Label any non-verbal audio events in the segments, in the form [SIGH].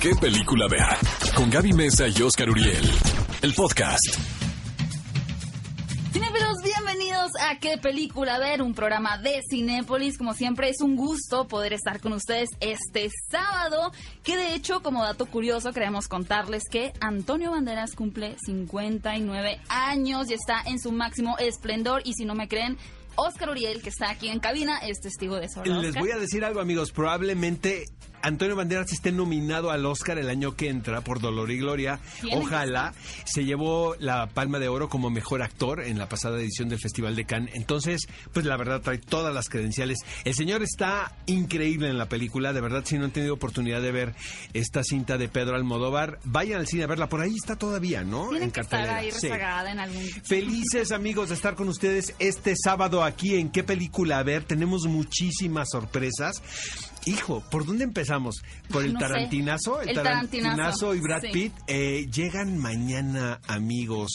¿Qué película ver? Con Gaby Mesa y Oscar Uriel. El podcast. Cinéfilos, bienvenidos a ¿Qué película ver? Un programa de Cinépolis. Como siempre, es un gusto poder estar con ustedes este sábado. Que de hecho, como dato curioso, queremos contarles que Antonio Banderas cumple 59 años y está en su máximo esplendor. Y si no me creen, Oscar Uriel, que está aquí en cabina, es testigo de eso. ¿verdad, Les voy a decir algo, amigos. Probablemente Antonio Banderas esté nominado al Oscar el año que entra por Dolor y Gloria. Ojalá. Se llevó la Palma de Oro como mejor actor en la pasada edición del Festival de Cannes. Entonces, pues la verdad trae todas las credenciales. El señor está increíble en la película. De verdad, si no han tenido oportunidad de ver esta cinta de Pedro Almodóvar, vayan al cine a verla. Por ahí está todavía, ¿no? En que estar ahí Sí. rezagada en algún... Felices amigos de estar con ustedes este sábado aquí en qué película a ver. Tenemos muchísimas sorpresas. Hijo, ¿por dónde empezamos? ¿Por el No tarantinazo? El tarantinazo, y Brad sí. Pitt. Eh, llegan mañana, amigos.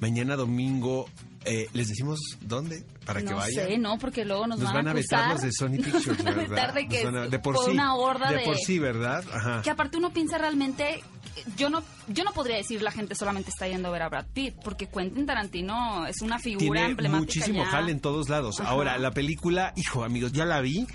Mañana domingo. Eh, ¿Les decimos dónde? Para que no vayan. sé, no, porque luego nos, Nos van, van a vetar los de Sony [LAUGHS] Pictures, ¿verdad? de que van a- de por, por sí. una horda de de... por sí, ¿verdad? Ajá. Que aparte uno piensa realmente, yo no, yo no podría decir la gente solamente está yendo a ver a Brad Pitt, porque Quentin Tarantino es una figura Tiene emblemática muchísimo ya. jale en todos lados. Ajá. Ahora, la película, hijo, amigos, ya la vi.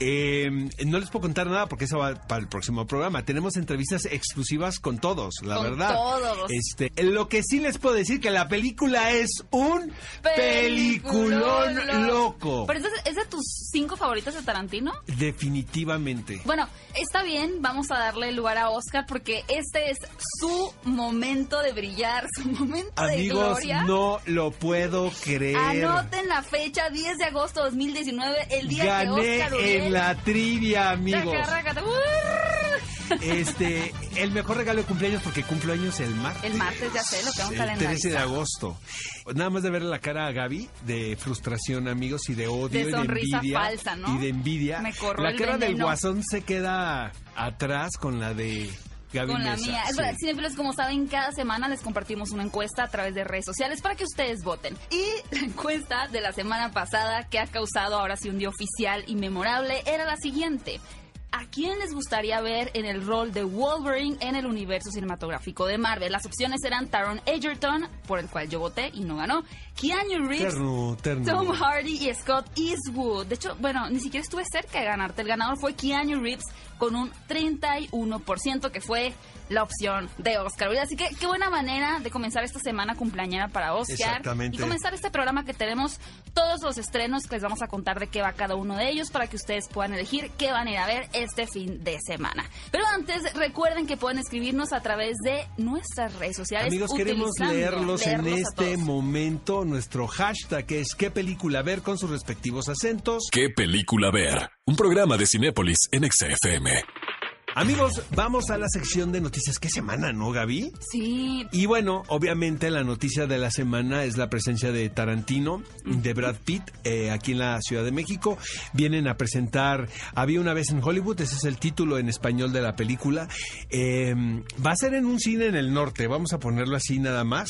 Eh, no les puedo contar nada porque eso va para el próximo programa. Tenemos entrevistas exclusivas con todos, la Con verdad. todos. Este, lo que sí les puedo decir que la película es un peliculón Peliculón loco. ¿Pero es de, es de tus cinco favoritos de Tarantino? Definitivamente. Bueno, está bien, vamos a darle lugar a Oscar porque este es su momento de brillar, su momento de Amigos, gloria. no lo puedo creer. Anoten la fecha, 10 de agosto de 2019, el día que Gané Oscar Uriel... en la trivia, amigos. Este, el mejor regalo de cumpleaños porque cumplo años el martes. El martes, ya sé, lo tengo El 13 de agosto. Nada más de ver la cara a Gaby de frustración, amigos, y de odio De y de sonrisa envidia. falsa, ¿no? Y de envidia. Me corro la cara del guasón se queda atrás con la de Gaby con la mía. Es sí. verdad, cinéfilos, como saben, cada semana les compartimos una encuesta a través de redes sociales para que ustedes voten. Y [LAUGHS] la encuesta de la semana pasada, que ha causado ahora sí un día oficial y memorable, era la siguiente. ¿A quién les gustaría ver en el rol de Wolverine en el universo cinematográfico de Marvel? Las opciones eran Taron Egerton, por el cual yo voté y no ganó, Keanu Reeves, Terno, terno. Tom Hardy y Scott Eastwood. De hecho, bueno, ni siquiera estuve cerca de ganarte. El ganador fue Keanu Reeves con un 31%, que fue la opción de Oscar. Así que qué buena manera de comenzar esta semana cumpleañera para Oscar. Exactamente. Y comenzar este programa que tenemos todos los estrenos que les vamos a contar de qué va cada uno de ellos para que ustedes puedan elegir qué van a ir a ver este fin de semana. Pero antes, recuerden que pueden escribirnos a través de nuestras redes sociales. Amigos, queremos leerlos, en leerlos a este momento. Nuestro hashtag es qué película ver con sus respectivos acentos. ¿Qué película ver? Un programa de Cinépolis en XFM. Amigos, vamos a la sección de noticias. ¿Qué semana, no, Gaby? Sí, Y bueno, obviamente la noticia de la semana es la presencia de Tarantino, de Brad Pitt, eh, aquí en la Ciudad de México. Vienen a presentar Había una vez en Hollywood, ese es el título en español de la película. Eh, va a ser en un cine en el norte, vamos a ponerlo así nada más.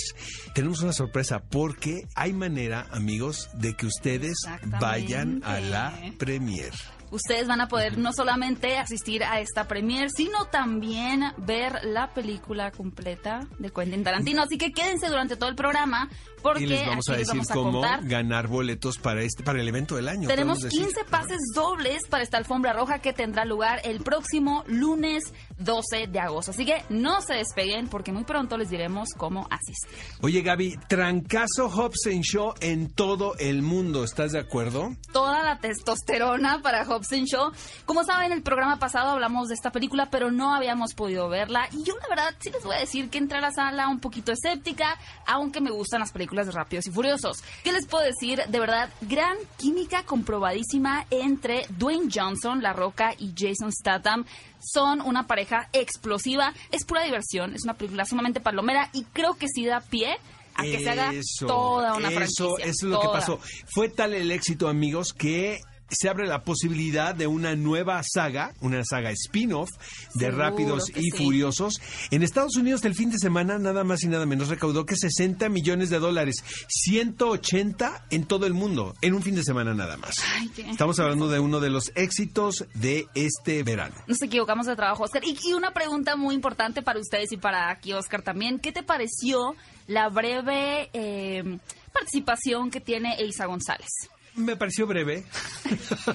Tenemos una sorpresa porque hay manera, amigos, de que ustedes vayan a la premier. Ustedes van a poder no solamente asistir a esta premiere, sino también ver la película completa de Quentin Tarantino. Así que quédense durante todo el programa porque Y les vamos aquí a decir vamos a cómo contar. ganar boletos para este para el evento del año. Tenemos podemos decir. 15 pases dobles para esta alfombra roja que tendrá lugar el próximo lunes 12 de agosto. Así que no se despeguen porque muy pronto les diremos cómo asistir. Oye, Gaby, trancazo Hobson Show en todo el mundo, ¿estás de acuerdo? toda la testosterona para Hobson Show. Como saben, el programa pasado hablamos de esta película, pero no habíamos podido verla. Y yo, la verdad, sí les voy a decir que entré a la sala un poquito escéptica, aunque me gustan las películas de Rápidos y Furiosos. ¿Qué les puedo decir? De verdad, gran química comprobadísima entre Dwayne Johnson, La Roca y Jason Statham. Son una pareja explosiva. Es pura diversión. Es una película sumamente palomera y creo que sí da pie a que se haga Eso, toda una eso, franquicia. Eso es lo que pasó. Fue tal el éxito, amigos, que se abre la posibilidad de una nueva saga, una saga spin-off de Seguro Rápidos y sí. Furiosos. En Estados Unidos el fin de semana nada más y nada menos recaudó que 60 millones de dólares, 180 en todo el mundo, en un fin de semana nada más. Ay, Estamos hablando de uno de los éxitos de este verano. Nos equivocamos de trabajo, Oscar. Y, y una pregunta muy importante para ustedes y para aquí, Oscar, también. ¿Qué te pareció la breve eh, participación que tiene Eiza González? Me pareció breve.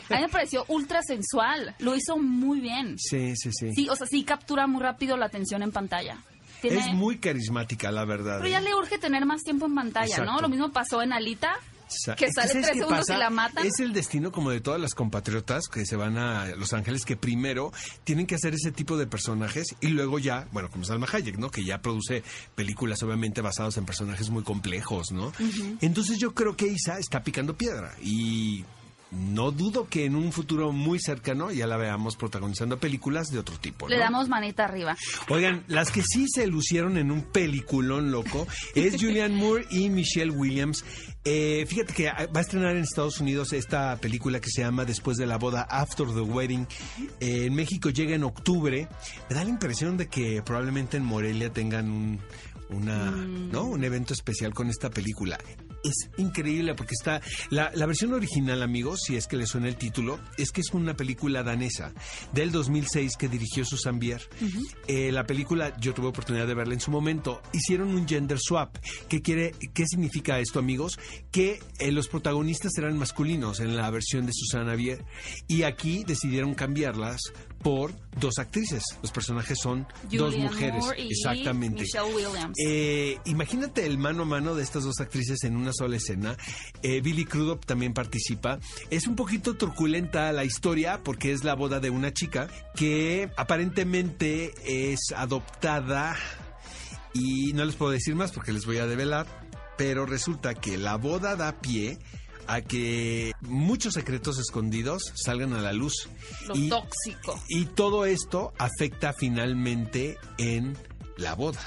A mí me pareció ultra sensual. Lo hizo muy bien. Sí, sí, sí. Sí, o sea, sí captura muy rápido la atención en pantalla. Tiene- Es muy carismática, la verdad. Pero ya ¿eh? le urge tener más tiempo en pantalla, ¿no? Lo mismo pasó en Alita, que es sale y la matan. Es el destino como de todas las compatriotas que se van a Los Ángeles, que primero tienen que hacer ese tipo de personajes y luego ya, bueno, como Salma Hayek, ¿no? Que ya produce películas obviamente basadas en personajes muy complejos, ¿no? Entonces yo creo que Isa está picando piedra y no dudo que en un futuro muy cercano ya la veamos protagonizando películas de otro tipo, le damos manita arriba. Oigan, las que sí se lucieron en un peliculón loco es Julianne Moore y Michelle Williams. Eh, fíjate que va a estrenar en Estados Unidos esta película que se llama Después de la boda, After the Wedding. Eh, en México llega en octubre. Me da la impresión de que probablemente en Morelia tengan un, una, ¿no? un evento especial con esta película. Es increíble porque está. La, la versión original, amigos, si es que le suena el título, es que es una película danesa del 2006 que dirigió Susan Bier. Eh, la película, yo tuve oportunidad de verla en su momento. Hicieron un gender swap. ¿Qué, quiere, qué significa esto, amigos? Que eh, los protagonistas eran masculinos en la versión de Susana Bier. Y aquí decidieron cambiarlas por dos actrices. Los personajes son dos mujeres. Moore y Exactamente. Michelle Williams. Eh, imagínate el mano a mano de estas dos actrices en una sola escena. Eh, Billy Crudup también participa. Es un poquito truculenta la historia porque es la boda de una chica que aparentemente es adoptada y no les puedo decir más porque les voy a develar, pero resulta que la boda da pie a que muchos secretos escondidos salgan a la luz. Lo y, tóxico. y todo esto afecta finalmente en la boda,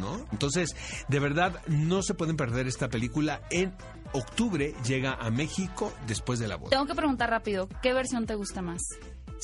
¿no? Entonces, de verdad, no se pueden perder esta película. En octubre llega a México después de la boda. Tengo que preguntar rápido, ¿qué versión te gusta más?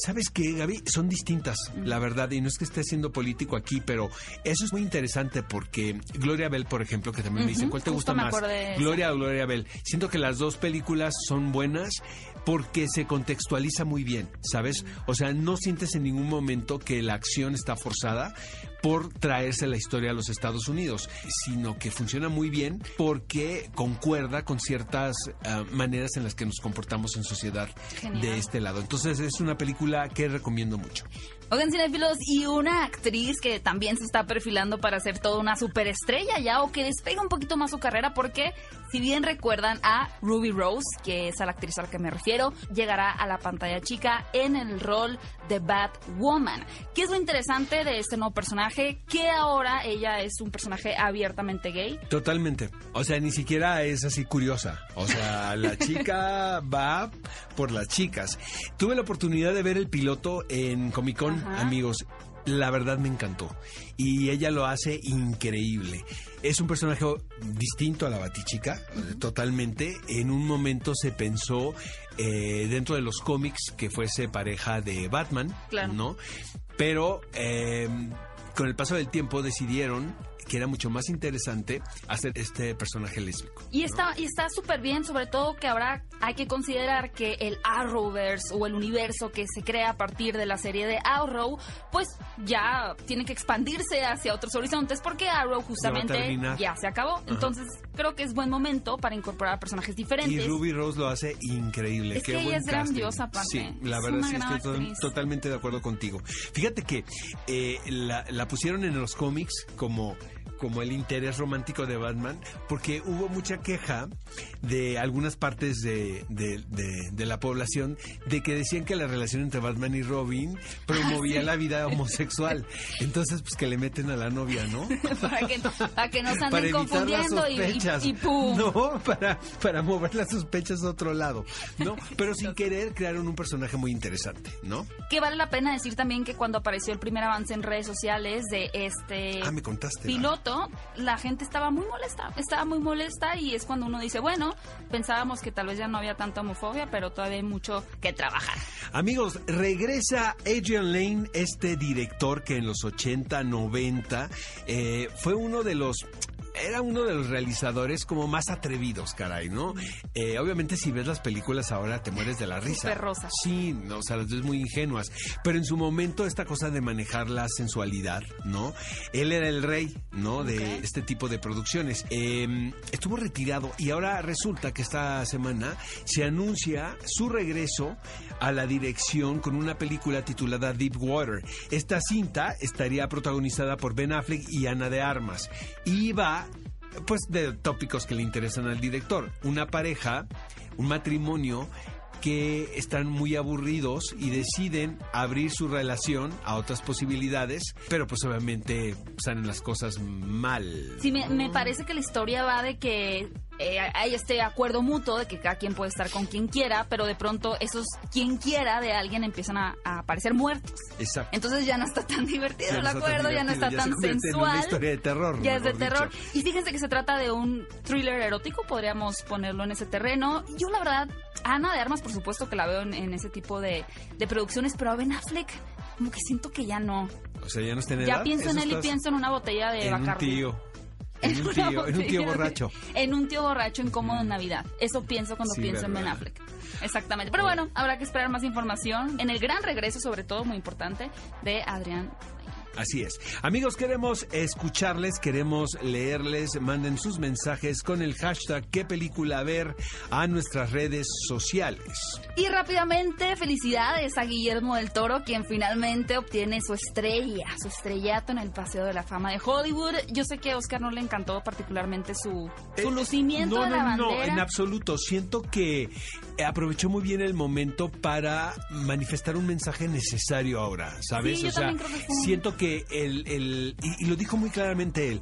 ¿Sabes qué, Gaby? Son distintas, la verdad, y no es que esté siendo político aquí, pero eso es muy interesante porque Gloria Bell, por ejemplo, que también me dicen, ¿cuál te gusta más? Gloria o Gloria Bell. Siento que las dos películas son buenas porque se contextualiza muy bien, ¿sabes? O sea, no sientes en ningún momento que la acción está forzada por traerse la historia a los Estados Unidos, sino que funciona muy bien porque concuerda con ciertas ah, maneras en las que nos comportamos en sociedad Genial. de este lado. Entonces es una película que recomiendo mucho. Oigan, cinéfilos, y una actriz que también se está perfilando para ser toda una superestrella ya o que despega un poquito más su carrera porque, si bien recuerdan a Ruby Rose, que es a la actriz a la que me refiero, llegará a la pantalla chica en el rol de Batwoman. ¿Qué es lo interesante de este nuevo personaje? Que ahora ella es un personaje abiertamente gay. Totalmente. O sea, ni siquiera es así curiosa. O sea, la chica [LAUGHS] va por las chicas. Tuve la oportunidad de ver el piloto en Comic Con, Ajá. amigos. La verdad me encantó. Y ella lo hace increíble. Es un personaje distinto a la Batichica, totalmente. En un momento se pensó eh, dentro de los cómics que fuese pareja de Batman, Claro. ¿no? Pero eh, con el paso del tiempo decidieron que era mucho más interesante hacer este personaje lésbico. Y está y está súper bien, sobre todo que ahora hay que considerar que el Arrowverse o el universo que se crea a partir de la serie de Arrow, pues ya tiene que expandirse hacia otros horizontes porque Arrow justamente ya se acabó. Entonces creo que es buen momento para incorporar personajes diferentes. Y Ruby Rose lo hace increíble. Es Qué que ella es grandiosa, aparte. Sí, la Es verdad sí estoy to- totalmente de acuerdo contigo. Fíjate que eh, la, la pusieron en los cómics como como el interés romántico de Batman, porque hubo mucha queja de algunas partes de, de- de- de la población de que decían que la relación entre Batman y Robin promovía la vida homosexual. Entonces, pues que le meten a la novia, ¿no? [LAUGHS] para, que, para que no se para anden las confundiendo y, sospechas. y, y ¡pum! No, para, para mover las sospechas a otro lado. No, pero sin querer crearon un personaje muy interesante, ¿no? Que vale la pena decir también que cuando apareció el primer avance en redes sociales de este Ah, me contaste. piloto, la gente estaba muy molesta, estaba muy molesta y es cuando uno dice, bueno, pensábamos que tal vez ya no había tanta homofobia, pero todavía hay mucho que trabajar. Amigos, regresa Adrian Lane, este director que en los 80, 90 eh, fue uno de los era uno de los realizadores como más atrevidos, caray, ¿no? Eh, obviamente si ves las películas ahora te mueres de la risa. Súper rosas. Sí, no, o sea, las ves muy ingenuas. Pero en su momento esta cosa de manejar la sensualidad, ¿no? Él era el rey, ¿no? De este tipo de producciones. Eh, estuvo retirado y ahora resulta que esta semana se anuncia su regreso a la dirección con una película titulada Deep Water. Esta cinta estaría protagonizada por Ben Affleck y Ana de Armas y va pues de tópicos que le interesan al director. Una pareja, un matrimonio que están muy aburridos y deciden abrir su relación a otras posibilidades, pero pues obviamente salen las cosas mal. Sí, me, me parece que la historia va de que eh, hay este acuerdo mutuo de que cada quien puede estar con quien quiera, pero de pronto esos quien quiera de alguien empiezan a, a aparecer muertos. Exacto. Entonces ya no está tan divertido el no acuerdo, ya no está ya se tan convierte en sensual. una historia de terror, Ya es de terror. dicho. Y fíjense que se trata de un thriller erótico, podríamos ponerlo en ese terreno. Yo la verdad, Ana de Armas, por supuesto que la veo en, en ese tipo de, de producciones, pero a Ben Affleck como que siento que ya no. O sea, ya no está en Ya edad. pienso en él y pienso en una botella de en un Bacardi. tío. [LAUGHS] En un una tío, en un botella tío borracho. En un tío borracho incómodo en Navidad. Eso pienso cuando Sí, pienso en Ben. Affleck. Exactamente. Pero bueno, habrá que esperar más información en el gran regreso, sobre todo, muy importante, de Adrián. Así es. Amigos, queremos escucharles, queremos leerles, manden sus mensajes con el hashtag qué película ver a nuestras redes sociales. Y rápidamente, felicidades a Guillermo del Toro, quien finalmente obtiene su estrella, su estrellato en el Paseo de la Fama de Hollywood. Yo sé que a Oscar no le encantó particularmente su, su Eh, lucimiento no, de la no, bandera. No, en absoluto. Siento que eh, aprovechó muy bien el momento para manifestar un mensaje necesario ahora, ¿sabes? Sí, yo o sea, creo que siento que el, el y, y lo dijo muy claramente él.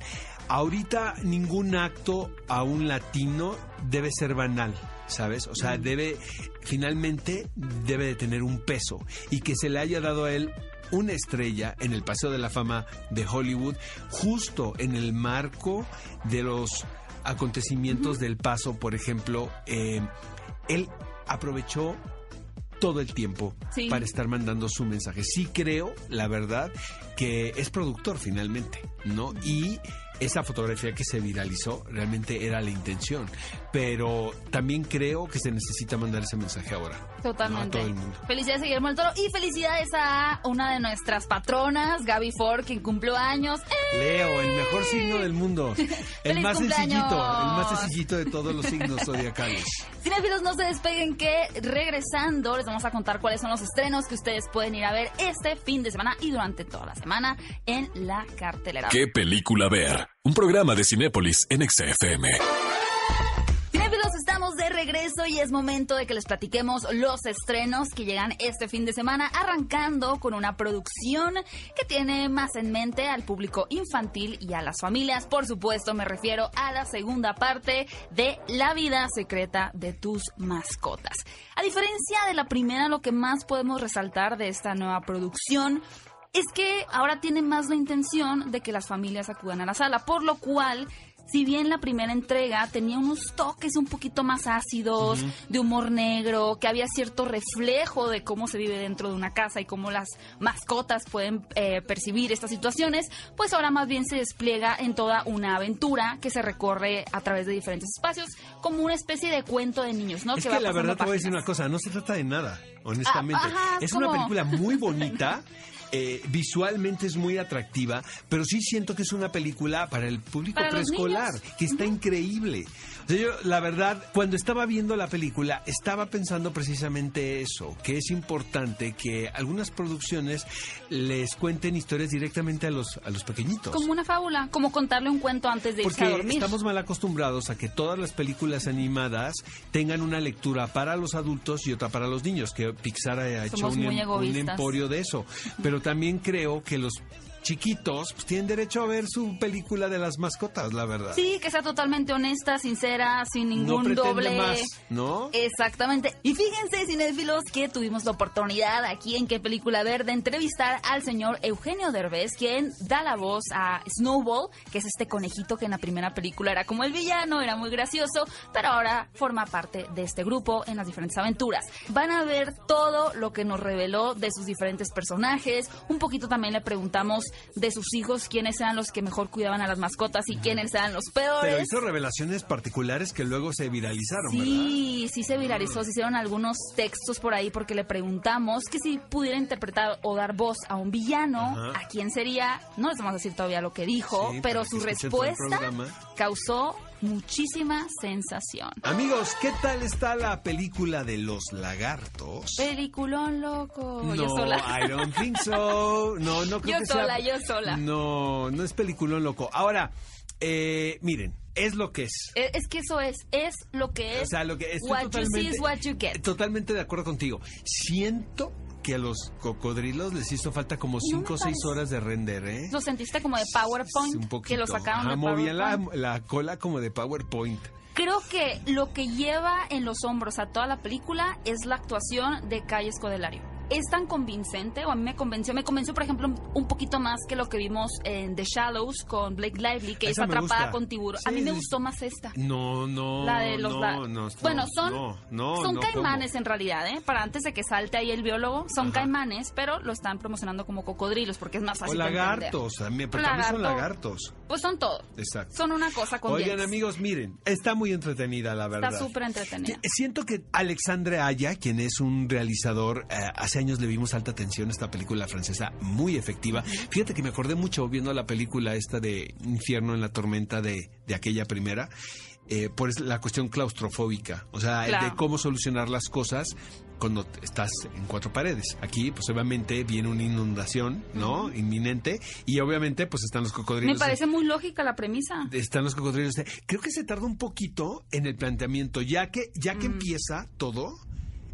Ahorita ningún acto a un latino debe ser banal. ¿Sabes? O sea, debe, finalmente, debe de tener un peso. Y que se le haya dado a él una estrella en el Paseo de la Fama de Hollywood, justo en el marco de los acontecimientos del paso, por ejemplo, eh, él aprovechó todo el tiempo Sí. para estar mandando su mensaje. Sí creo, la verdad, que es productor finalmente, ¿no? Y esa fotografía que se viralizó realmente era la intención, pero también creo que se necesita mandar ese mensaje ahora. ¿no? Totalmente. A todo el mundo. Felicidades a Guillermo del Toro y felicidades a una de nuestras patronas, Gaby Ford, quien cumplió años. ¡Eh! Leo, el mejor signo del mundo. [LAUGHS] El ¡Feliz más cumpleaños! sencillito, el más sencillito de todos los signos zodiacales. [LAUGHS] Cinefilos, no se despeguen que regresando les vamos a contar cuáles son los estrenos que ustedes pueden ir a ver este fin de semana y durante toda la semana en la cartelera. ¿Qué película ver? Un programa de Cinépolis en XFM. Regreso y es momento de que les platiquemos los estrenos que llegan este fin de semana, arrancando con una producción que tiene más en mente al público infantil y a las familias. Por supuesto, me refiero a la segunda parte de La vida secreta de tus mascotas. A diferencia de la primera, lo que más podemos resaltar de esta nueva producción es que ahora tiene más la intención de que las familias acudan a la sala, por lo cual, si bien la primera entrega tenía unos toques un poquito más ácidos, de humor negro, que había cierto reflejo de cómo se vive dentro de una casa y cómo las mascotas pueden eh, percibir estas situaciones, pues ahora más bien se despliega en toda una aventura que se recorre a través de diferentes espacios, como una especie de cuento de niños, ¿no? Es que la verdad te voy a decir una cosa, no se trata de nada, honestamente. Ah, ajá, es una película muy [LAUGHS] bonita. Eh, visualmente es muy atractiva, pero sí siento que es una película para el público Para preescolar, que está increíble. O sea, yo, la verdad, cuando estaba viendo la película, estaba pensando precisamente eso, que es importante que algunas producciones les cuenten historias directamente a los, a los pequeñitos. Como una fábula, como contarle un cuento antes de irse a Porque dormir. estamos mal acostumbrados a que todas las películas animadas tengan una lectura para los adultos y otra para los niños, que Pixar ha hecho un, em- un emporio de eso. Pero también creo que los chiquitos pues, tienen derecho a ver su película de las mascotas, la verdad. Sí, que sea totalmente honesta, sincera, sin no ningún pretende doble. más, ¿no? Exactamente. Y fíjense, cinéfilos, que tuvimos la oportunidad aquí en Qué Película Ver de entrevistar al señor Eugenio Derbez, quien da la voz a Snowball, que es este conejito que en la primera película era como el villano, era muy gracioso, pero ahora forma parte de este grupo en las diferentes aventuras. Van a ver todo lo que nos reveló de sus diferentes personajes. Un poquito también le preguntamos de sus hijos quiénes eran los que mejor cuidaban a las mascotas y quiénes eran los peores. Pero hizo revelaciones particulares que luego se viralizaron, ¿verdad? Sí, sí se viralizó, se hicieron algunos textos por ahí porque le preguntamos que si pudiera interpretar o dar voz a un villano, Ajá. ¿a quién sería? No les vamos a decir todavía lo que dijo, Sí, pero su respuesta causó muchísima sensación. Amigos, ¿qué tal está la película de los lagartos? Peliculón loco. no, yo sola. I don't think so. No, no creo Yo que sola, sea... yo sola. No, no es peliculón loco. Ahora, eh, miren, es lo que es. Eh, Es que eso es, es lo que es. O sea, lo que estoy what you see is what you get. totalmente de acuerdo contigo. Siento que a los cocodrilos les hizo falta como No 5 o me 6 parece. horas de render, ¿eh? Lo sentiste como de PowerPoint, Un poquito. que lo sacaron Ajá, de movían la, la cola como de PowerPoint. Creo que lo que lleva en los hombros a toda la película es la actuación de Calle Escodelario. Es tan convincente, o a mí me convenció, me convenció por ejemplo un, un poquito más que lo que vimos en The Shallows con Blake Lively, que es Esa atrapada con tiburón. a mí me gustó más esta. No, no. La de los no, la- no, Bueno, no, son no, son caimanes ¿cómo? en realidad, ¿eh? Para antes de que salte ahí el biólogo, son Ajá. caimanes, pero lo están promocionando como cocodrilos porque es más O fácil entender. lagartos, a mí, pero también son Lagarto. lagartos. Pues son todo. Exacto. Son una cosa con Oigan, amigos, miren, está muy entretenida, la verdad. Está súper entretenida. Siento que Alexandre Aya, quien es un realizador, eh, hace años le vimos alta atención a esta película francesa muy efectiva. Fíjate que me acordé mucho viendo la película esta de Infierno en la tormenta de, de aquella primera, eh, por la cuestión claustrofóbica, o sea, el Claro. de cómo solucionar las cosas cuando estás en cuatro paredes. Aquí, pues obviamente viene una inundación, ¿no? Inminente, y obviamente pues están los cocodrilos. Me parece muy lógica la premisa. Están los cocodrilos. Creo que se tarda un poquito en el planteamiento, ya que, ya que empieza todo,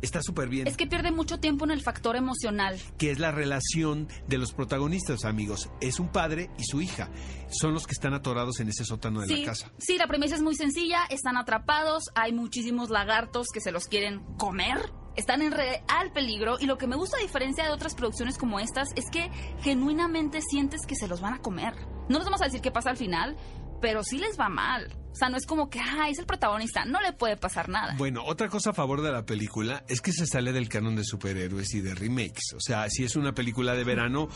está súper bien. Es que pierde mucho tiempo en el factor emocional. que es la relación de los protagonistas, amigos. Es un padre y su hija. Son los que están atorados en ese sótano de Sí, la casa. sí, la premisa es muy sencilla, están atrapados, hay muchísimos lagartos que se los quieren comer. Están en real peligro y lo que me gusta a diferencia de otras producciones como estas es que genuinamente sientes que se los van a comer. No les vamos a decir qué pasa al final, pero sí les va mal. O sea, no es como que, ay, es el protagonista, no le puede pasar nada. Bueno, otra cosa a favor de la película es que se sale del canon de superhéroes y de remakes. O sea, si es una película de verano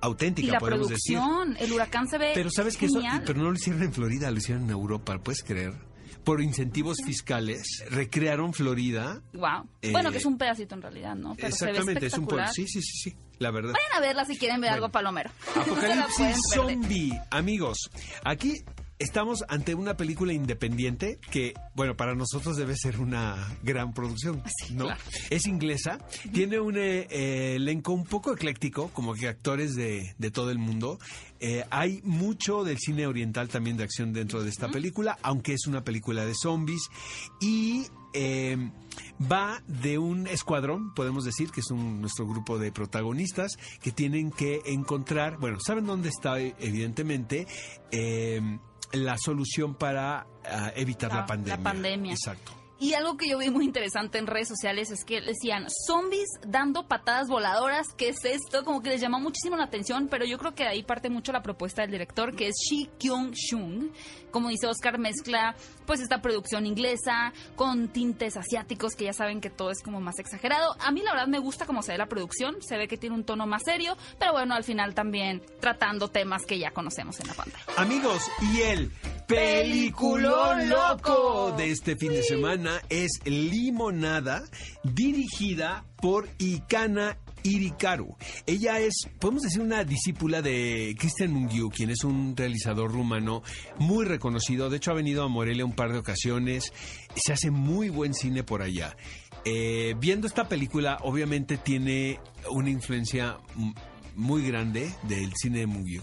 auténtica, y la podemos decir. el huracán se ve Pero sabes que eso, pero no lo hicieron en Florida, lo hicieron en Europa, ¿puedes creer? Por incentivos fiscales, recrearon Florida. Wow. Eh, bueno, que es un pedacito en realidad, ¿no? Pero se ve Exactamente, es un pueblo. Sí, sí, sí, sí, la verdad. Vayan a verla si quieren ver Bueno. algo palomero. [LAUGHS] No Apocalipsis perder. Zombie, amigos. Aquí estamos ante una película independiente que, bueno, para nosotros debe ser una gran producción, Sí, ¿no? claro. Es inglesa, tiene un eh, eh, elenco un poco ecléctico, como que actores de, de todo el mundo. Eh, hay mucho del cine oriental también de acción dentro de esta película, aunque es una película de zombies y eh, va de un escuadrón, podemos decir, que es un, nuestro grupo de protagonistas que tienen que encontrar, bueno, saben dónde está evidentemente eh, la solución para ah, evitar La- la, la pandemia. pandemia. Exacto. Y algo que yo vi muy interesante en redes sociales es que decían zombies dando patadas voladoras, ¿qué es esto? Como que les llamó muchísimo la atención, pero yo creo que de ahí parte mucho la propuesta del director, que es Shi Kyung Shung. Como dice Oscar, mezcla pues esta producción inglesa con tintes asiáticos, que ya saben que todo es como más exagerado. A mí la verdad me gusta cómo se ve la producción, se ve que tiene un tono más serio, pero bueno, al final también tratando temas que ya conocemos en la pantalla. Amigos, y el peliculón loco de este fin de semana es Limonada, dirigida por Ikana Irikaru. Ella es, podemos decir, una discípula de Christian Mungiu, quien es un realizador rumano muy reconocido. De hecho, ha venido a Morelia un par de ocasiones. Se hace muy buen cine por allá. Eh, viendo esta película, obviamente tiene una influencia muy grande del cine de Mungiu.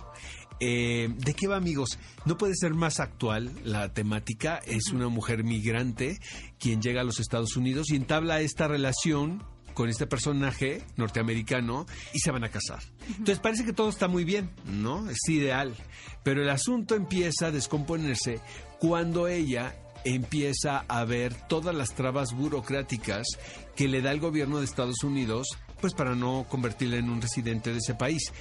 Eh, ¿De qué va, amigos? No puede ser más actual la temática. Es una mujer migrante quien llega a los Estados Unidos y entabla esta relación con este personaje norteamericano y se van a casar. Entonces parece que todo está muy bien, ¿no? Es ideal. Pero el asunto empieza a descomponerse cuando ella empieza a ver todas las trabas burocráticas que le da el gobierno de Estados Unidos pues para no convertirla en un residente de ese país.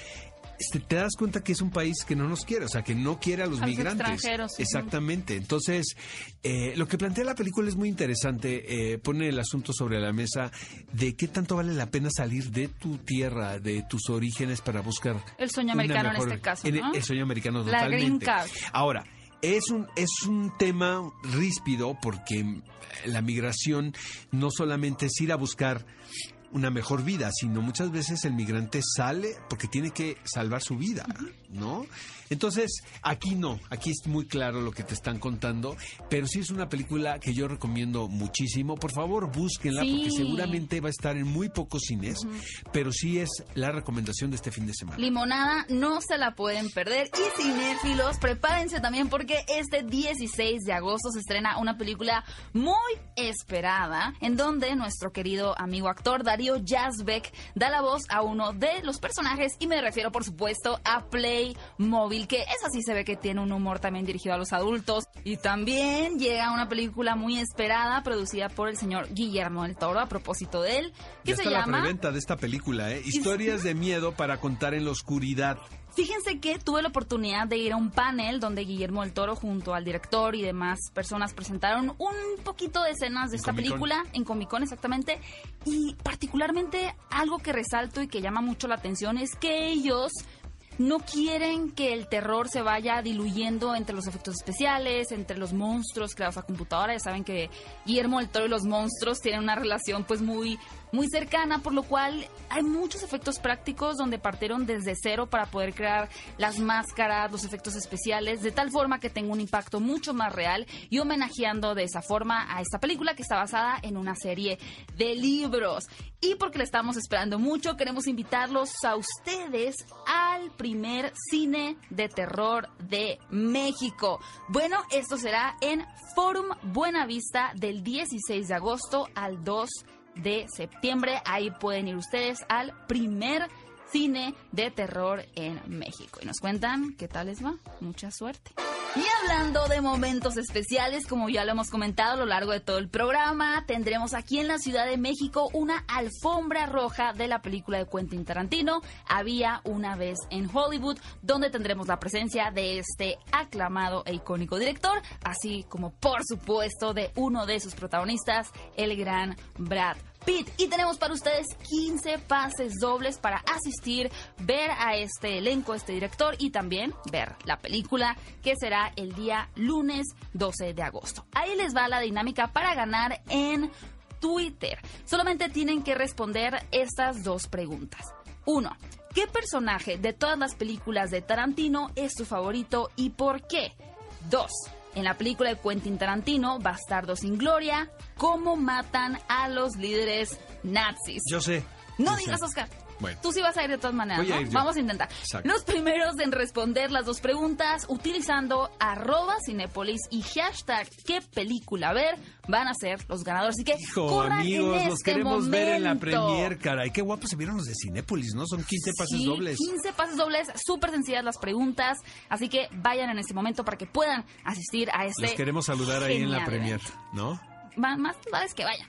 Este, te das cuenta que es un país que no nos quiere, o sea, que no quiere a los, A los migrantes. extranjeros. Exactamente. Entonces, eh, lo que plantea la película es muy interesante. eh, pone el asunto sobre la mesa de qué tanto vale la pena salir de tu tierra, de tus orígenes para buscar El sueño americano en este caso, ¿no? El sueño americano La totalmente. Ahora, es un, es un tema ríspido porque la migración no solamente es ir a buscar una mejor vida, sino muchas veces el migrante sale porque tiene que salvar su vida, ¿no? Entonces, aquí no, aquí es muy claro lo que te están contando, pero sí es una película que yo recomiendo muchísimo. Por favor, búsquenla porque seguramente va a estar en muy pocos cines, pero sí es la recomendación de este fin de semana. Limonada no se la pueden perder. Y cinéfilos, prepárense también porque este 16 de agosto se estrena una película muy esperada en donde nuestro querido amigo actor Darío Yazbek da la voz a uno de los personajes y me refiero por supuesto a Playmobil, que esa sí se ve que tiene un humor también dirigido a los adultos. Y también llega una película muy esperada producida por el señor Guillermo del Toro a propósito de él, que Ya se está la llama... preventa de esta película, ¿eh? Historias de miedo para contar en la oscuridad. Fíjense que tuve la oportunidad de ir a un panel donde Guillermo del Toro junto al director y demás personas presentaron un poquito de escenas de En esta Comic película en Comic Con exactamente y particularmente algo que resalto y que llama mucho la atención es que ellos no quieren que el terror se vaya diluyendo entre los efectos especiales, entre los monstruos creados a computadora. Ya saben que Guillermo del Toro y los monstruos tienen una relación pues muy muy cercana, por lo cual hay muchos efectos prácticos donde partieron desde cero para poder crear las máscaras, los efectos especiales, de tal forma que tenga un impacto mucho más real y homenajeando de esa forma a esta película que está basada en una serie de libros. Y porque le estamos esperando mucho, queremos invitarlos a ustedes al primer cine de terror de México. Bueno, esto será en Forum Buenavista del 16 de agosto al 2 de septiembre. Ahí pueden ir ustedes al primer cine de terror en México. Y nos cuentan qué tal les va. Mucha suerte. Y hablando de momentos especiales, como ya lo hemos comentado a lo largo de todo el programa, tendremos aquí en la Ciudad de México una alfombra roja de la película de Quentin Tarantino, Había una vez en Hollywood, donde tendremos la presencia de este aclamado e icónico director, así como por supuesto de uno de sus protagonistas, el gran Brad Pitt. Y tenemos para ustedes 15 pases dobles para asistir, ver a este elenco, este director y también ver la película que será el día lunes 12 de agosto. Ahí les va la dinámica para ganar en Twitter. Solamente tienen que responder estas dos preguntas. Uno, ¿qué personaje de todas las películas de Tarantino es tu favorito y por qué? Dos, en la película de Quentin Tarantino, Bastardo sin Gloria, ¿cómo matan a los líderes nazis? Yo sé. no digas. Oscar. Bueno. Tú sí vas a ir de todas maneras, Voy a ¿no? ir yo. Vamos a intentar. Exacto. Los primeros en responder las dos preguntas utilizando arroba Cinépolis y hashtag qué película ver van a ser los ganadores. Así que Hijo, corran amigos, en los este queremos ver en la premier, caray. Qué guapos se vieron los de Cinépolis, ¿no? Son 15 pases Sí, dobles. 15 pases dobles, súper sencillas las preguntas. Así que vayan en este momento para que puedan asistir a este. Los queremos saludar ahí en la premier. ¿no? Va- Más vale que vayan.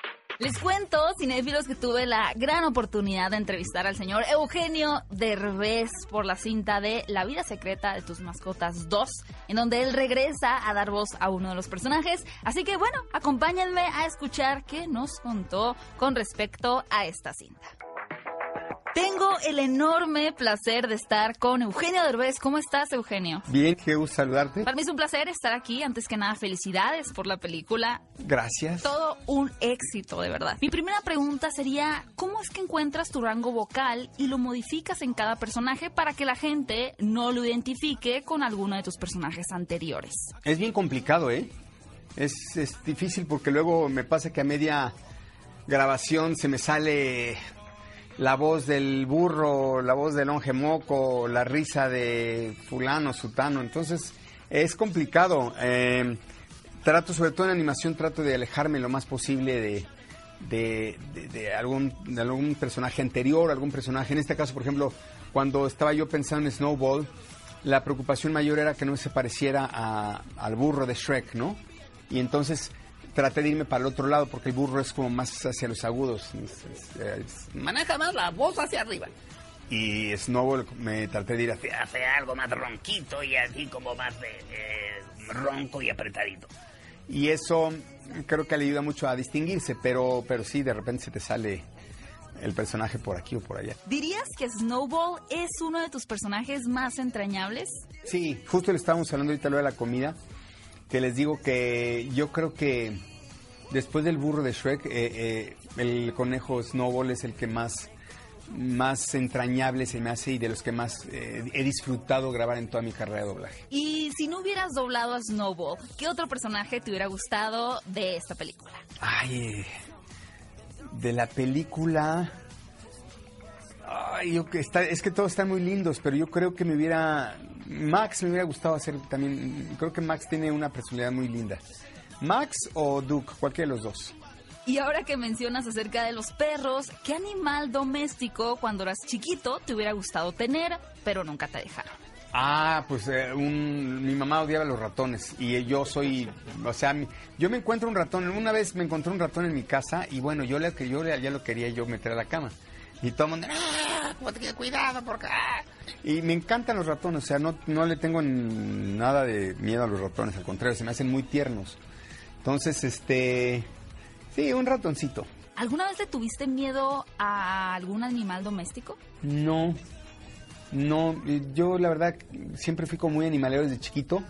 Les cuento, cinéfilos, que tuve la gran oportunidad de entrevistar al señor Eugenio Derbez por la cinta de La vida secreta de tus mascotas 2, en donde él regresa a dar voz a uno de los personajes. Así que bueno, acompáñenme a escuchar qué nos contó con respecto a esta cinta. Tengo el enorme placer de estar con Eugenio Derbez. ¿Cómo estás, Eugenio? Bien, qué gusto saludarte. Para mí es un placer estar aquí. Antes que nada, felicidades por la película Gracias. todo un éxito, de verdad. Mi primera pregunta sería, ¿cómo es que encuentras tu rango vocal y lo modificas en cada personaje para que la gente no lo identifique con alguno de tus personajes anteriores? Es bien complicado, ¿eh? Es, es difícil porque luego me pasa que a media grabación se me sale la voz del burro, la voz del longe moco, la risa de fulano, sutano. Entonces es complicado. Eh, trato, sobre todo en animación, trato de alejarme lo más posible de, de, de- algún, de algún personaje anterior, algún personaje. En este caso, por ejemplo, cuando estaba yo pensando en Snowball, la preocupación mayor era que no se pareciera a- al burro de Shrek, ¿no? Y entonces traté de irme para el otro lado porque el burro es como más hacia los agudos. Es- es- es- Maneja más la voz hacia arriba. y Snowball me traté de ir hacia... Algo más ronquito y así como más de, eh, ronco y apretadito. Y eso creo que le ayuda mucho a distinguirse, pero, pero sí, de repente se te sale el personaje por aquí o por allá. ¿Dirías que Snowball es uno de tus personajes más entrañables? Sí, justo le estábamos hablando ahorita lo de la comida, que les digo que yo creo que después del burro de Shrek, eh, eh, el conejo Snowball es el que más, más entrañable se me hace y de los que más eh, he disfrutado grabar en toda mi carrera de doblaje. Y si no hubieras doblado a Snowball, ¿qué otro personaje te hubiera gustado de esta película? Ay, de la película. Ay, yo que está, es que todos están muy lindos, pero yo creo que me hubiera. Max me hubiera gustado hacer también. Creo que Max tiene una personalidad muy linda. Max o Duke, cualquiera de los dos. Y ahora que mencionas acerca de los perros, ¿qué animal doméstico cuando eras chiquito te hubiera gustado tener, pero nunca te dejaron? Ah, pues eh, un- mi mamá odiaba los ratones y yo soy, o sea, mi- yo me encuentro un ratón. Una vez me encontré un ratón en mi casa y bueno, yo, le, yo le- ya lo quería yo meter a la cama. Y todo el mundo, Ah, pues cuidado porque... ah. Y me encantan los ratones, o sea, no, no le tengo nada de miedo a los ratones, al contrario, se me hacen muy tiernos. Entonces, este, sí, un ratoncito. ¿Alguna vez le tuviste miedo a algún animal doméstico? No, no, yo la verdad siempre fui como muy animalero desde chiquito.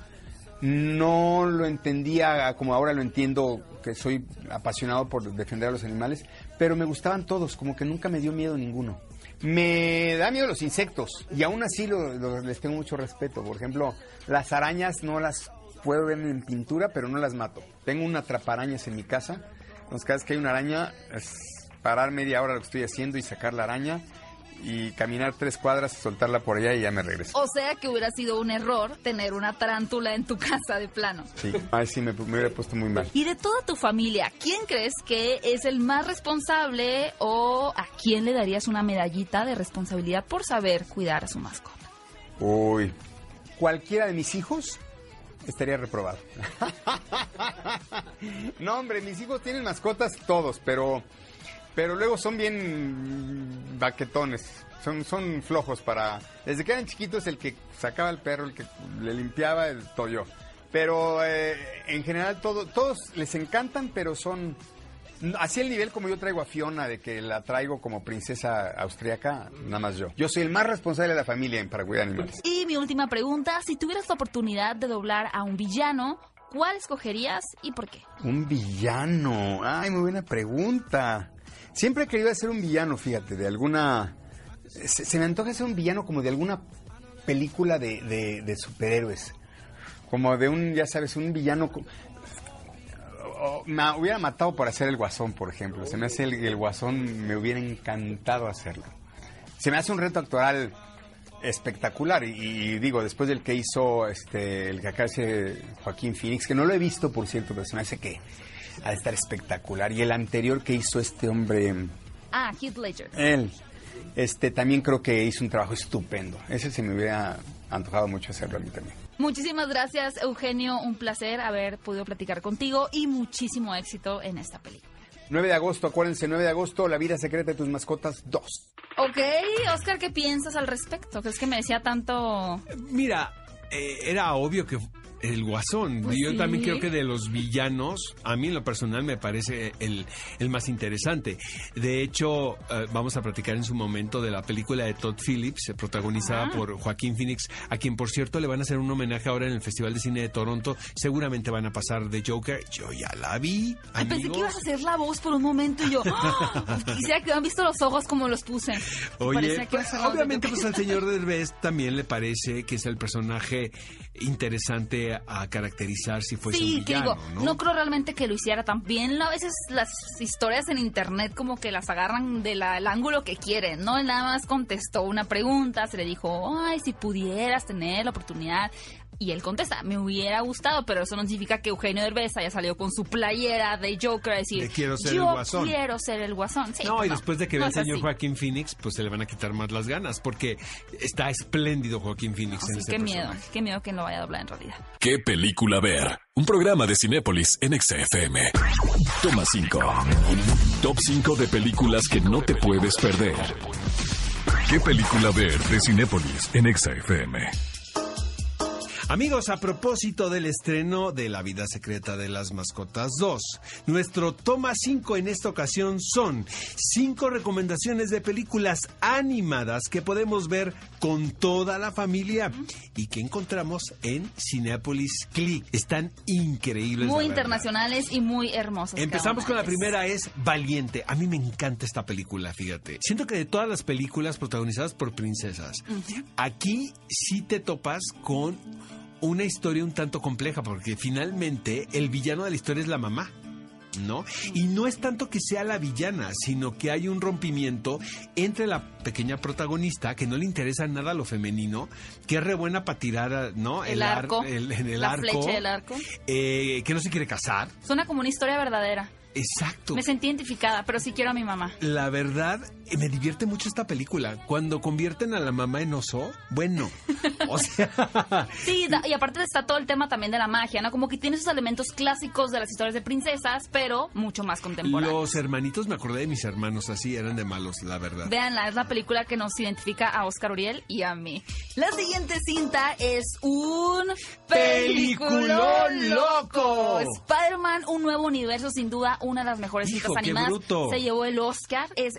No lo entendía como ahora lo entiendo, que soy apasionado por defender a los animales, pero me gustaban todos, como que nunca me dio miedo ninguno. Me da miedo los insectos y aún así lo- les tengo mucho respeto. Por ejemplo, las arañas no las puedo ver en pintura, pero no las mato. Tengo una atraparañas en mi casa, entonces cada vez que hay una araña es parar media hora lo que estoy haciendo y sacar la araña y caminar tres cuadras, soltarla por allá y ya me regreso. O sea que hubiera sido un error tener una tarántula en tu [LAUGHS] casa de plano. Sí, ay, sí, me, me hubiera puesto muy mal. Y de toda tu familia, ¿quién crees que es el más responsable o a quién le darías una medallita de responsabilidad por saber cuidar a su mascota? Uy, cualquiera de mis hijos estaría reprobado. [LAUGHS] no, hombre, mis hijos tienen mascotas todos, pero pero luego son bien baquetones. Son, son flojos para... Desde que eran chiquitos, el que sacaba el perro, el que le limpiaba, el todo yo. Pero eh, en general todo, todos les encantan, pero son... Así el nivel como yo traigo a Fiona, de que la traigo como princesa austriaca, nada más yo. Yo soy el más responsable de la familia en para cuidar animales. Y mi última pregunta, si tuvieras la oportunidad de doblar a un villano, ¿cuál escogerías y por qué? Un villano. Ay, muy buena pregunta. Siempre he querido hacer un villano, fíjate, de alguna... Se, se me antoja ser un villano como de alguna película de, de- de superhéroes. Como de un, ya sabes, un villano... Me hubiera matado por hacer el guasón, por ejemplo. Se me hace el, guasón, me hubiera encantado hacerlo. Se me hace un reto actoral espectacular y, y digo después del que hizo este el que acá hace Joaquín Phoenix que no lo he visto por cierto pero se me hace que ha de estar espectacular y el anterior que hizo este hombre Ah, Heath Ledger. él este también creo que hizo un trabajo estupendo ese se me hubiera antojado mucho hacerlo a mí también Muchísimas gracias, Eugenio. Un placer haber podido platicar contigo y muchísimo éxito en esta película. 9 de agosto acuérdense 9 de agosto La vida secreta de tus mascotas 2 Ok, Oscar, ¿qué piensas al respecto? ¿Crees que me decía tanto...? Mira, eh, era obvio que el guasón. Pues Yo sí. también creo que de los villanos, a mí en lo personal me parece el, el más interesante. De hecho, eh, vamos a platicar en su momento de la película de Todd Phillips, eh, protagonizada por Joaquín Phoenix, a quien por cierto le van a hacer un homenaje ahora en el Festival de Cine de Toronto. Seguramente van a pasar de Joker. Yo ya la vi. Ay, pensé que ibas a hacer la voz por un momento y yo... [LAUGHS] ¡ah! Quisiera que hubieran visto los ojos como los puse. Oye, pues, obviamente pues al señor Derbez también le parece que es el personaje interesante a caracterizar si fuese Sí, un que villano, digo, ¿no? ¿no? creo realmente que lo hiciera tan bien. A veces las historias en internet como que las agarran del ángulo que quieren, ¿no? Él nada más contestó una pregunta, se le dijo, ay, si pudieras tener la oportunidad. Y él contesta, me hubiera gustado, pero eso no significa que Eugenio Derbez haya salido con su playera de Joker a decir, De quiero ser yo el Guasón". quiero ser el guasón. Sí, No, pues y después de que no vea al es señor así. Joaquín Phoenix, pues se le van a quitar más las ganas, porque está espléndido Joaquín Phoenix en Sí, este qué miedo, qué miedo que no vaya a doblar en realidad. ¿Qué película ver? Un programa de Cinépolis en XFM. Toma 5. Top 5 de películas que no te puedes perder. ¿Qué película ver de Cinépolis en XFM? Amigos, a propósito del estreno de La vida secreta de las mascotas 2, nuestro toma 5 en esta ocasión son 5 recomendaciones de películas animadas que podemos ver con toda la familia y que encontramos en Cinepolis Click. Están increíbles. Muy internacionales y muy hermosas. Empezamos con la primera, es Valiente. A mí me encanta esta película, fíjate. Siento que de todas las películas protagonizadas por princesas, aquí sí te topas con una historia un tanto compleja, porque finalmente el villano de la historia es la mamá. ¿No? Y no es tanto que sea la villana, sino que hay un rompimiento entre la pequeña protagonista, que no le interesa nada lo femenino, que es re buena para tirar, ¿no? El ar- arco, el- en el la arco, flecha del arco. eh, que no se quiere casar. Suena como una historia verdadera. Exacto. Me sentí identificada, pero sí quiero a mi mamá. La verdad, me divierte mucho esta película. Cuando convierten a la mamá en oso, bueno, o sea, [LAUGHS] Sí, da- y aparte está todo el tema también de la magia, ¿no? Como que tiene esos elementos clásicos de las historias de princesas, pero mucho más contemporáneos. los hermanitos, me acordé de mis hermanos, así eran de malos, la verdad. Véanla, es la película que nos identifica a Oscar Uriel y a mí. La siguiente cinta es un ¡Peliculón loco! Spider-Man, un nuevo universo, sin duda una de las mejores Hijo, cintas animadas. bruto. Se llevó el Oscar. Es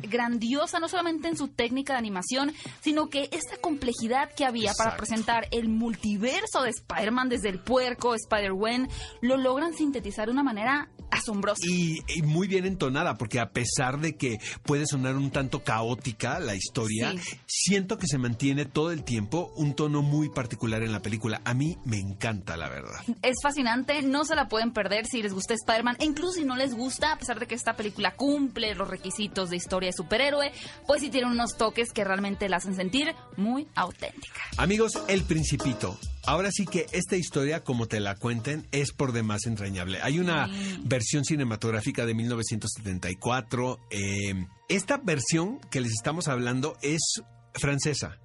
no solamente en su técnica de animación, sino que esta complejidad que había para presentar el multiverso de Spider-Man desde el puerco, Spider-Gwen, lo logran sintetizar de una manera asombrosa. Y, y muy bien entonada, porque a pesar de que puede sonar un tanto caótica la historia, Sí. siento que se mantiene todo el tiempo un tono muy particular en la película. A mí me encanta, la verdad. Es fascinante, no se la pueden perder si les gusta Spider-Man, e incluso si no les gusta, a pesar de que esta película cumple los requisitos de historia de superhéroe, pues sí tiene unos toques que realmente la hacen sentir muy auténtica. Amigos, El Principito. Ahora sí que esta historia, como te la cuenten, es por demás entrañable. Hay una versión cinematográfica de 1974. eh, esta versión que les estamos hablando es francesa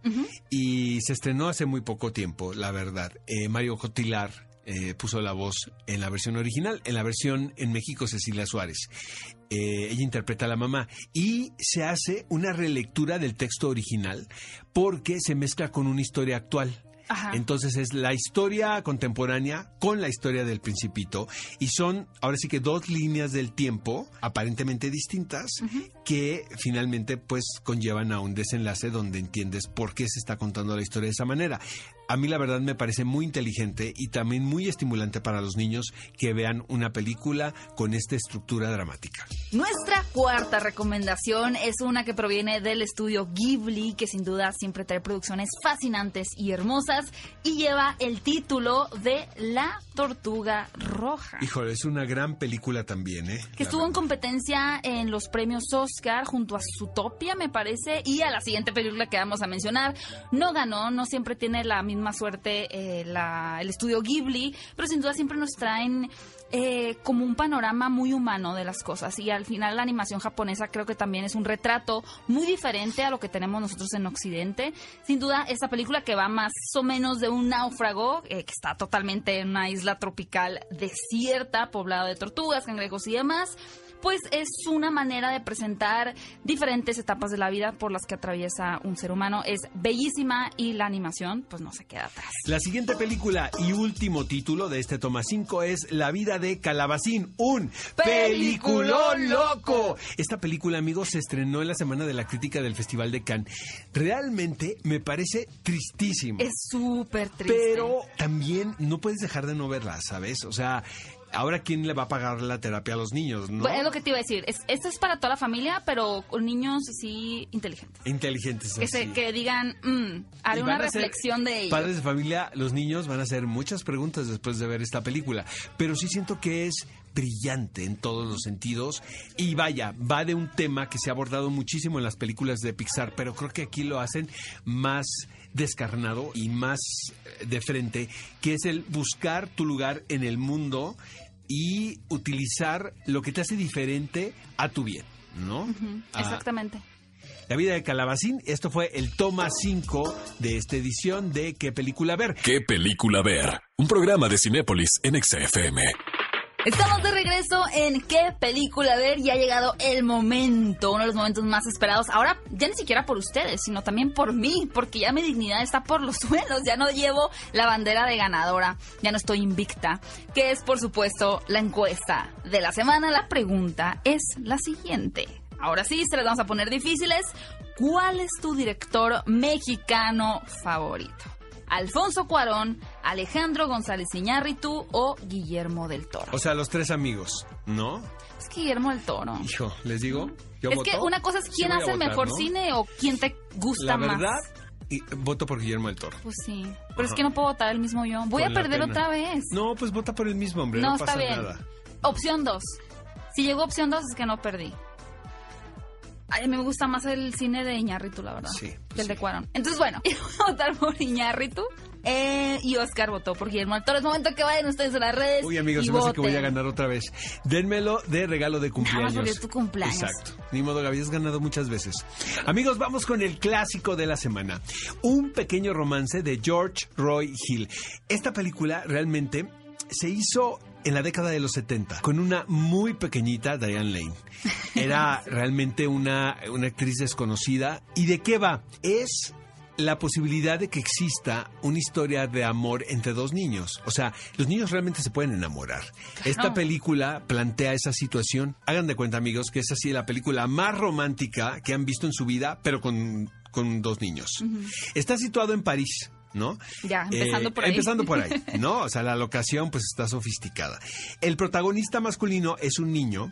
y se estrenó hace muy poco tiempo, la verdad. Eh, Mario Cotilar eh, puso la voz en la versión original, en la versión en México Cecilia Suárez. Eh, ella interpreta a la mamá y se hace una relectura del texto original porque se mezcla con una historia actual. Ajá. Entonces es la historia contemporánea con la historia del principito y son ahora sí que dos líneas del tiempo aparentemente distintas que finalmente pues conllevan a un desenlace donde entiendes por qué se está contando la historia de esa manera. A mí la verdad me parece muy inteligente y también muy estimulante para los niños que vean una película con esta estructura dramática. Nuestra cuarta recomendación es una que proviene del estudio Ghibli, que sin duda siempre trae producciones fascinantes y hermosas, y lleva el título de La Tortuga Roja. Híjole, es una gran película también, ¿eh? que La estuvo en competencia en los premios Oscar junto a Zootopia, me parece, y a la siguiente película que vamos a mencionar. No ganó, no siempre tiene la misma suerte eh, la- el estudio Ghibli, pero sin duda siempre nos traen eh, como un panorama muy humano de las cosas. Y al final la animación japonesa creo que también es un retrato muy diferente a lo que tenemos nosotros en Occidente. Sin duda, esta película que va más o menos de un náufrago, eh, que está totalmente en una isla tropical desierta, poblada de tortugas, cangrejos y demás, pues es una manera de presentar diferentes etapas de la vida por las que atraviesa un ser humano. Es bellísima y la animación pues no se queda atrás. La siguiente película y último título de este toma 5 es La vida de Calabacín, un peliculón loco. Esta película, amigos, se estrenó en la semana de la crítica del Festival de Cannes. Realmente me parece tristísimo. Es súper triste. Pero también no puedes dejar de no verla, ¿sabes? O sea, ahora quién le va a pagar la terapia a los niños, ¿no? Bueno, es lo que te iba a decir. Es- esto es para toda la familia, pero con niños sí inteligentes. Inteligentes Que, se- así. que digan, mm, haré una reflexión de ello. Padres de familia, los niños van a hacer muchas preguntas después de ver esta película, pero sí siento que es brillante en todos los sentidos y vaya, va de un tema que se ha abordado muchísimo en las películas de Pixar, pero creo que aquí lo hacen más descarnado y más eh, de frente, que es el buscar tu lugar en el mundo y utilizar lo que te hace diferente a tu bien, ¿no? Ah, Exactamente. la vida de Calabacín, esto fue el toma 5 de esta edición de ¿Qué película ver? ¿Qué película ver? Un programa de Cinépolis en XFM. Estamos de regreso en qué película ver. Ya ha llegado el momento, uno de los momentos más esperados. Ahora, ya ni siquiera por ustedes, sino también por mí, porque ya mi dignidad está por los [LAUGHS] suelos. Ya no llevo la bandera de ganadora, ya no estoy invicta. Que es, por supuesto, la encuesta de la semana. La pregunta es la siguiente. Ahora sí, se las vamos a poner difíciles. ¿Cuál es tu director mexicano favorito? Alfonso Cuarón, Alejandro González Iñárritu o Guillermo del Toro. O sea, los tres amigos, ¿no? Es Guillermo del Toro. Hijo, les digo, yo es voto. que una cosa es quién hace el votar, mejor ¿no? cine o quién te gusta La más. verdad, y- voto por Guillermo del Toro. Pues sí. Pero es Ajá. que no puedo votar el mismo yo. Voy Con a la perder pena. otra vez. No, pues vota por el mismo, hombre, no, No, está pasa bien. nada. Opción 2. Si llegó opción 2 es que no perdí. Ay, a mí me gusta más el cine de Iñárritu, la verdad. Sí, Que pues el de. Cuarón. Entonces, bueno, [LAUGHS] yo voy a votar por Iñárritu. Eh, y Oscar votó por Guillermo del Toro. Es momento que vayan ustedes a las redes. Uy, amigos, y se me hace que voy a ganar otra vez. Dénmelo de regalo de cumpleaños. porque es tu cumpleaños. Exacto. Ni modo, Gaby, has ganado muchas veces. Amigos, vamos con el clásico de la semana. Un pequeño romance de George Roy Hill. Esta película realmente se hizo en la década de los 70 con una muy pequeñita Diane Lane. [LAUGHS] Era realmente una, una actriz desconocida. ¿Y de qué va? Es la posibilidad de que exista una historia de amor entre dos niños. O sea, los niños realmente se pueden enamorar. Esta película plantea esa situación. Hagan de cuenta, amigos, que es así la película más romántica que han visto en su vida, pero con, con dos niños. Está situado en París. ¿No? Ya, empezando por ahí. Empezando por ahí, [LAUGHS] ¿no? O sea, la locación pues está sofisticada. El protagonista masculino es un niño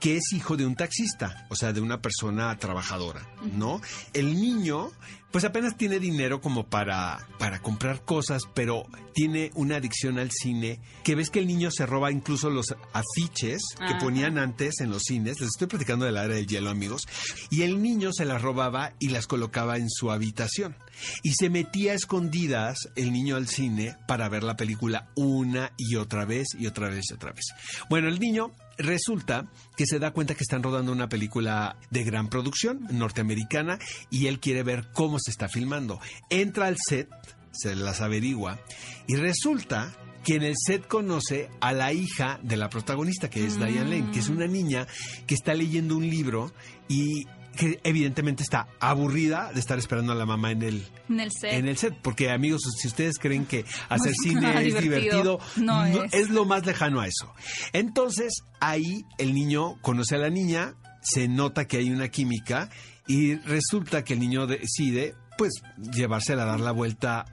que es hijo de un taxista, o sea, de una persona trabajadora, ¿no? El niño, pues apenas tiene dinero como para, para comprar cosas, pero tiene una adicción al cine, que ves que el niño se roba incluso los afiches que Ajá. ponían antes en los cines, les estoy platicando de la era del hielo, amigos, y el niño se las robaba y las colocaba en su habitación. Y se metía a escondidas el niño al cine para ver la película una y otra vez y otra vez y otra vez. Bueno, el niño resulta que se da cuenta que están rodando una película de gran producción norteamericana y él quiere ver cómo se está filmando. Entra al set, se las averigua y resulta que en el set conoce a la hija de la protagonista, que es Diane Lane, que es una niña que está leyendo un libro y que evidentemente está aburrida de estar esperando a la mamá en el, En el set. en el set. Porque amigos, si ustedes creen que hacer [LAUGHS] cine es divertido, divertido, no es. lo más lejano a eso. Entonces, ahí el niño conoce a la niña, se nota que hay una química y resulta que el niño decide, pues, llevársela a dar la vuelta. a-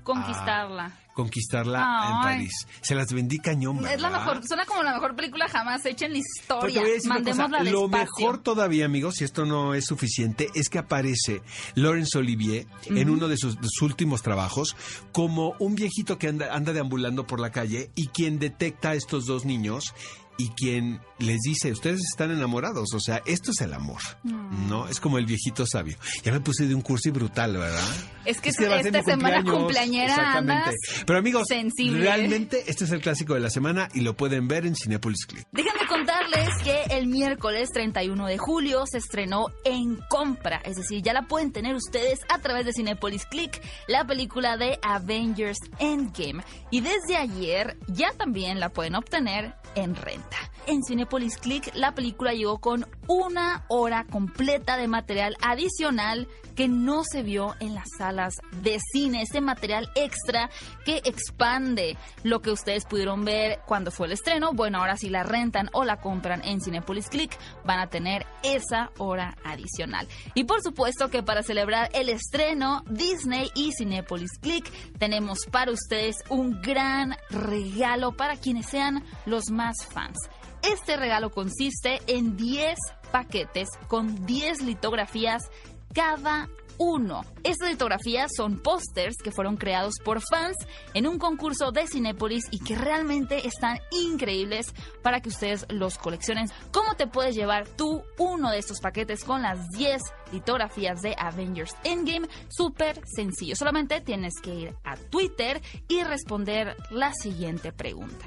Conquistarla. en. París. Se las vendí cañón, Es la ¿verdad? mejor, suena como la mejor película jamás hecha en la historia. Mandémosla cosa, Lo mejor todavía, amigos, si esto no es suficiente, es que aparece Laurence Olivier en uno de sus, de sus últimos trabajos como un viejito que anda, anda deambulando por la calle y quien detecta a estos dos niños y quien les dice, ustedes están enamorados, o sea, esto es el amor, ¿no? Es como el viejito sabio. Ya me puse de un curso y brutal, ¿verdad? Es que va a ser esta semana cumpleaños. cumpleañera andas Pero amigos, sensible. realmente este es el clásico de la semana y lo pueden ver en Cinepolis Click. Déjenme contarles que el miércoles 31 de julio se estrenó En Compra, es decir, ya la pueden tener ustedes a través de Cinepolis Click, la película de Avengers Endgame. Y desde ayer ya también la pueden obtener en renta. En Cinepolis Click la película llegó con una hora completa de material adicional que no se vio en las salas de cine, ese material extra que expande lo que ustedes pudieron ver cuando fue el estreno. Bueno, ahora si la rentan o la compran en Cinepolis Click, van a tener esa hora adicional. Y por supuesto que para celebrar el estreno, Disney y Cinepolis Click tenemos para ustedes un gran regalo para quienes sean los más fans. Este regalo consiste en 10 paquetes con 10 litografías cada uno. Estas litografías son pósters que fueron creados por fans en un concurso de Cinépolis y que realmente están increíbles para que ustedes los coleccionen. ¿Cómo te puedes llevar tú uno de estos paquetes con las 10 litografías de Avengers Endgame? Súper sencillo. Solamente tienes que ir a Twitter y responder la siguiente pregunta.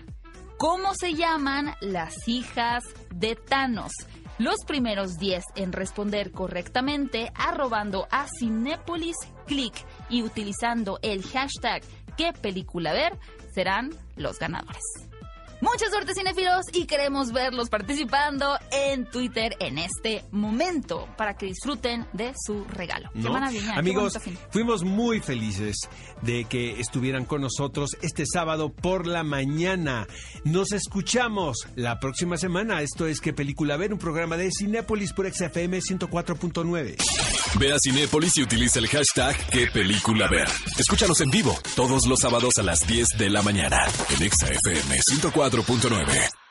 ¿Cómo se llaman las hijas de Thanos? Los primeros 10 en responder correctamente arrobando a Cinepolis Click y utilizando el hashtag qué película ver serán los ganadores. Mucha suerte cinefilos y queremos verlos participando en Twitter en este momento para que disfruten de su regalo. ¿No? Qué Amigos, fuimos muy felices de que estuvieran con nosotros este sábado por la mañana. Nos escuchamos la próxima semana. Esto es que película ver? Un programa de Cinépolis por XFM 104.9. Ve a Cinépolis y utiliza el hashtag qué película ver. Escúchanos en vivo todos los sábados a las 10 de la mañana en XFM 104. 94.9.